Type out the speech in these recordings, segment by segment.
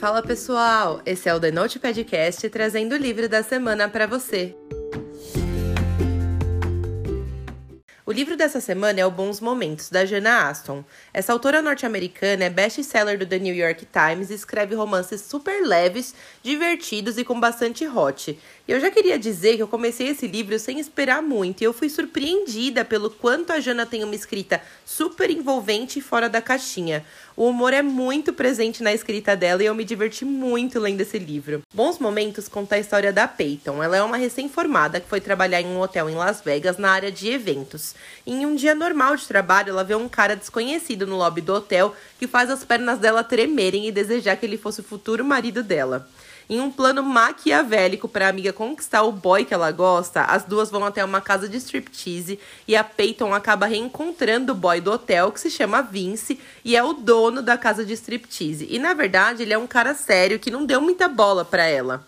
Fala pessoal, esse é o The Note Podcast trazendo o livro da semana para você. O livro dessa semana é O Bons Momentos, da Jana Aston. Essa autora norte-americana é best-seller do The New York Times e escreve romances super leves, divertidos e com bastante hot. E eu já queria dizer que eu comecei esse livro sem esperar muito e eu fui surpreendida pelo quanto a Jana tem uma escrita super envolvente e fora da caixinha. O humor é muito presente na escrita dela e eu me diverti muito lendo esse livro. Bons Momentos conta a história da Peyton. Ela é uma recém-formada que foi trabalhar em um hotel em Las Vegas na área de eventos. Em um dia normal de trabalho, ela vê um cara desconhecido no lobby do hotel que faz as pernas dela tremerem e desejar que ele fosse o futuro marido dela. Em um plano maquiavélico para a amiga conquistar o boy que ela gosta, as duas vão até uma casa de striptease e a Peyton acaba reencontrando o boy do hotel, que se chama Vince, e é o dono da casa de striptease. E na verdade, ele é um cara sério que não deu muita bola para ela.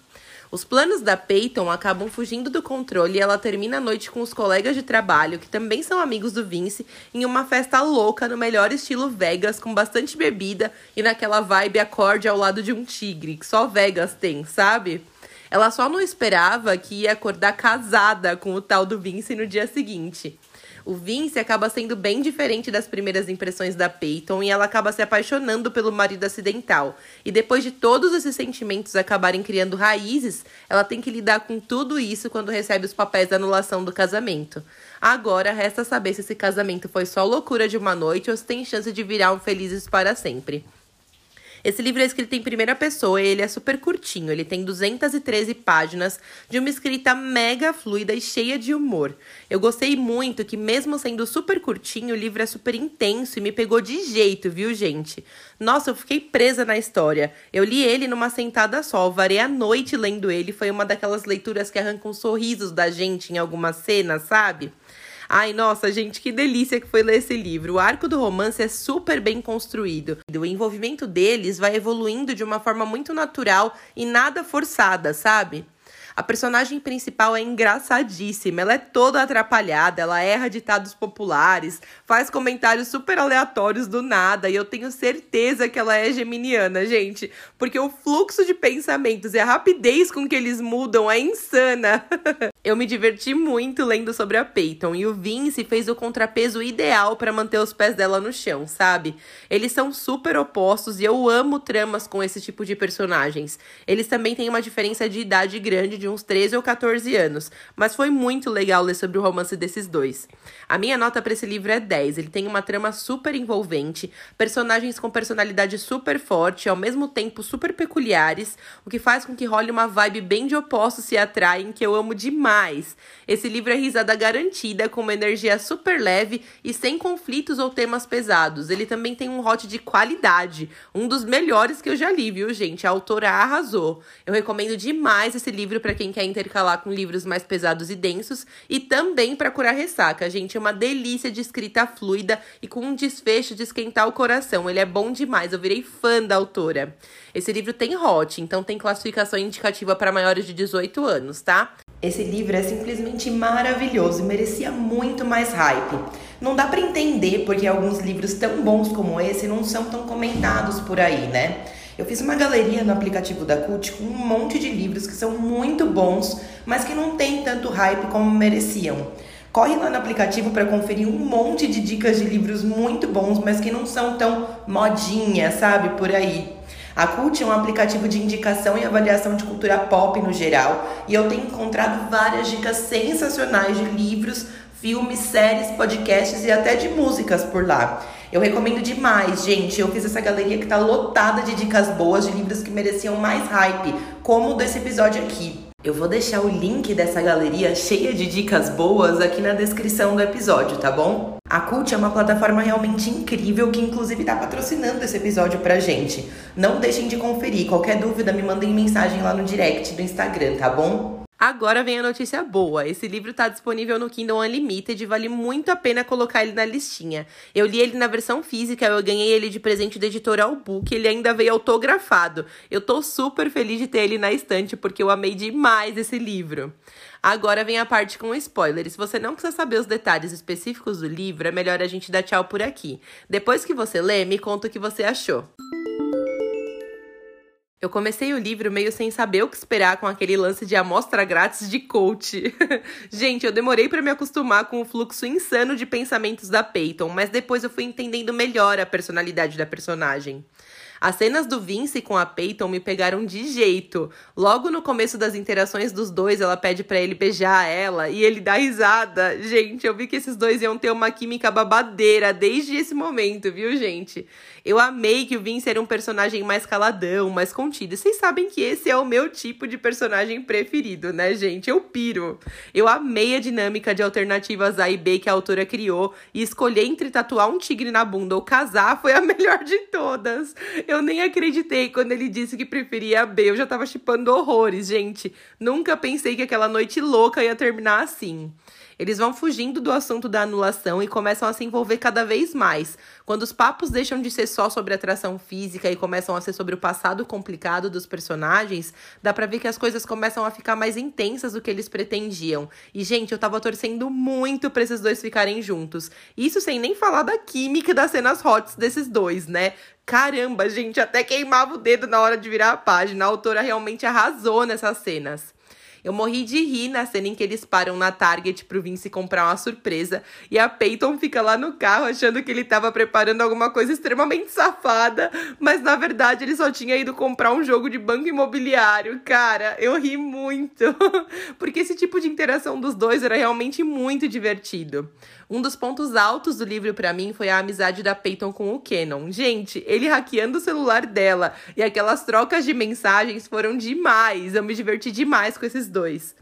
Os planos da Peyton acabam fugindo do controle e ela termina a noite com os colegas de trabalho, que também são amigos do Vince, em uma festa louca no melhor estilo Vegas, com bastante bebida e naquela vibe acorde ao lado de um tigre, que só Vegas tem, sabe? Ela só não esperava que ia acordar casada com o tal do Vince no dia seguinte. O Vince acaba sendo bem diferente das primeiras impressões da Peyton e ela acaba se apaixonando pelo marido acidental. E depois de todos esses sentimentos acabarem criando raízes, ela tem que lidar com tudo isso quando recebe os papéis da anulação do casamento. Agora resta saber se esse casamento foi só loucura de uma noite ou se tem chance de virar um felizes para sempre. Esse livro é escrito em primeira pessoa e ele é super curtinho. Ele tem 213 páginas de uma escrita mega fluida e cheia de humor. Eu gostei muito que, mesmo sendo super curtinho, o livro é super intenso e me pegou de jeito, viu, gente? Nossa, eu fiquei presa na história. Eu li ele numa sentada só, varei a noite lendo ele. Foi uma daquelas leituras que arrancam sorrisos da gente em algumas cenas, sabe? Ai, nossa, gente, que delícia que foi ler esse livro. O arco do romance é super bem construído. O envolvimento deles vai evoluindo de uma forma muito natural e nada forçada, sabe? A personagem principal é engraçadíssima, ela é toda atrapalhada, ela erra ditados populares, faz comentários super aleatórios do nada, e eu tenho certeza que ela é geminiana, gente, porque o fluxo de pensamentos e a rapidez com que eles mudam é insana. eu me diverti muito lendo sobre a Peyton e o Vince fez o contrapeso ideal para manter os pés dela no chão, sabe? Eles são super opostos e eu amo tramas com esse tipo de personagens. Eles também têm uma diferença de idade grande de uns 13 ou 14 anos, mas foi muito legal ler sobre o romance desses dois. A minha nota para esse livro é 10. Ele tem uma trama super envolvente, personagens com personalidade super forte, ao mesmo tempo super peculiares, o que faz com que role uma vibe bem de opostos se atraem, que eu amo demais. Esse livro é risada garantida, com uma energia super leve e sem conflitos ou temas pesados. Ele também tem um hot de qualidade, um dos melhores que eu já li, viu, gente? A autora arrasou. Eu recomendo demais esse livro para para quem quer intercalar com livros mais pesados e densos e também para curar ressaca. Gente, é uma delícia de escrita fluida e com um desfecho de esquentar o coração. Ele é bom demais, eu virei fã da autora. Esse livro tem hot, então tem classificação indicativa para maiores de 18 anos, tá? Esse livro é simplesmente maravilhoso e merecia muito mais hype. Não dá para entender porque alguns livros tão bons como esse não são tão comentados por aí, né? Eu fiz uma galeria no aplicativo da CUT com um monte de livros que são muito bons, mas que não tem tanto hype como mereciam. Corre lá no aplicativo para conferir um monte de dicas de livros muito bons, mas que não são tão modinha, sabe, por aí. A Cult é um aplicativo de indicação e avaliação de cultura pop no geral, e eu tenho encontrado várias dicas sensacionais de livros, filmes, séries, podcasts e até de músicas por lá. Eu recomendo demais, gente. Eu fiz essa galeria que tá lotada de dicas boas de livros que mereciam mais hype, como o desse episódio aqui. Eu vou deixar o link dessa galeria cheia de dicas boas aqui na descrição do episódio, tá bom? A Cult é uma plataforma realmente incrível que inclusive tá patrocinando esse episódio pra gente. Não deixem de conferir. Qualquer dúvida, me mandem mensagem lá no direct do Instagram, tá bom? Agora vem a notícia boa. Esse livro está disponível no Kindle Unlimited e vale muito a pena colocar ele na listinha. Eu li ele na versão física, eu ganhei ele de presente da editora Book, ele ainda veio autografado. Eu tô super feliz de ter ele na estante porque eu amei demais esse livro. Agora vem a parte com spoiler. Se você não precisa saber os detalhes específicos do livro, é melhor a gente dar tchau por aqui. Depois que você lê, me conta o que você achou. Eu comecei o livro meio sem saber o que esperar com aquele lance de amostra grátis de coach. Gente, eu demorei para me acostumar com o fluxo insano de pensamentos da Peyton, mas depois eu fui entendendo melhor a personalidade da personagem. As cenas do Vince com a Peyton me pegaram de jeito. Logo no começo das interações dos dois, ela pede para ele beijar ela e ele dá risada. Gente, eu vi que esses dois iam ter uma química babadeira desde esse momento, viu, gente? Eu amei que o Vince era um personagem mais caladão, mais contido. Vocês sabem que esse é o meu tipo de personagem preferido, né, gente? Eu piro. Eu amei a dinâmica de alternativas A e B que a autora criou e escolher entre tatuar um tigre na bunda ou casar foi a melhor de todas. Eu nem acreditei quando ele disse que preferia a B. Eu já tava chipando horrores, gente. Nunca pensei que aquela noite louca ia terminar assim. Eles vão fugindo do assunto da anulação e começam a se envolver cada vez mais. Quando os papos deixam de ser só sobre atração física e começam a ser sobre o passado complicado dos personagens, dá pra ver que as coisas começam a ficar mais intensas do que eles pretendiam. E, gente, eu tava torcendo muito pra esses dois ficarem juntos. Isso sem nem falar da química das cenas hots desses dois, né? Caramba, gente, até queimava o dedo na hora de virar a página. A autora realmente arrasou nessas cenas. Eu morri de rir na cena em que eles param na Target pro Vince comprar uma surpresa e a Peyton fica lá no carro achando que ele tava preparando alguma coisa extremamente safada, mas na verdade ele só tinha ido comprar um jogo de banco imobiliário. Cara, eu ri muito, porque esse tipo de interação dos dois era realmente muito divertido. Um dos pontos altos do livro para mim foi a amizade da Peyton com o Canon. Gente, ele hackeando o celular dela e aquelas trocas de mensagens foram demais. Eu me diverti demais com esses dois.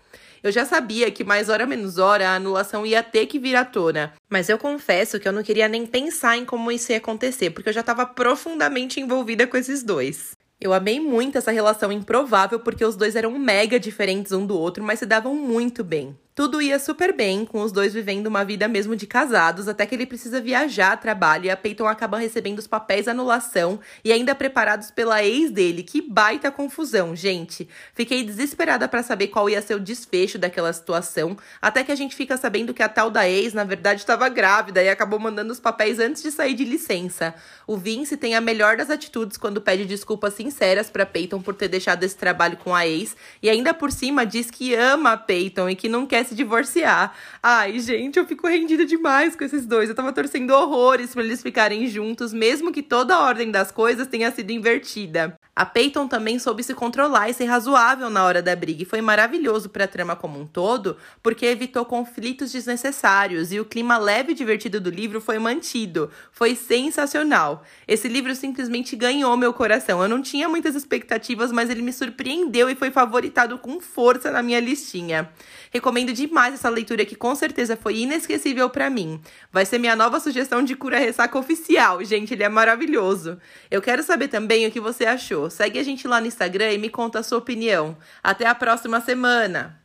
Eu já sabia que mais hora menos hora a anulação ia ter que vir à tona. Mas eu confesso que eu não queria nem pensar em como isso ia acontecer, porque eu já estava profundamente envolvida com esses dois. Eu amei muito essa relação improvável porque os dois eram mega diferentes um do outro, mas se davam muito bem. Tudo ia super bem, com os dois vivendo uma vida mesmo de casados, até que ele precisa viajar a trabalho e a Peyton acaba recebendo os papéis anulação e ainda preparados pela ex dele. Que baita confusão, gente. Fiquei desesperada para saber qual ia ser o desfecho daquela situação, até que a gente fica sabendo que a tal da ex, na verdade, estava grávida e acabou mandando os papéis antes de sair de licença. O Vince tem a melhor das atitudes quando pede desculpas sinceras para Peyton por ter deixado esse trabalho com a ex e ainda por cima diz que ama a Peyton e que não quer se divorciar. Ai, gente, eu fico rendida demais com esses dois. Eu tava torcendo horrores para eles ficarem juntos, mesmo que toda a ordem das coisas tenha sido invertida. A Peyton também soube se controlar e ser razoável na hora da briga, e foi maravilhoso para a trama como um todo, porque evitou conflitos desnecessários e o clima leve e divertido do livro foi mantido. Foi sensacional. Esse livro simplesmente ganhou meu coração. Eu não tinha muitas expectativas, mas ele me surpreendeu e foi favoritado com força na minha listinha. Recomendo demais essa leitura que com certeza foi inesquecível para mim. Vai ser minha nova sugestão de cura ressaca oficial, gente, ele é maravilhoso. Eu quero saber também o que você achou. Segue a gente lá no Instagram e me conta a sua opinião. Até a próxima semana.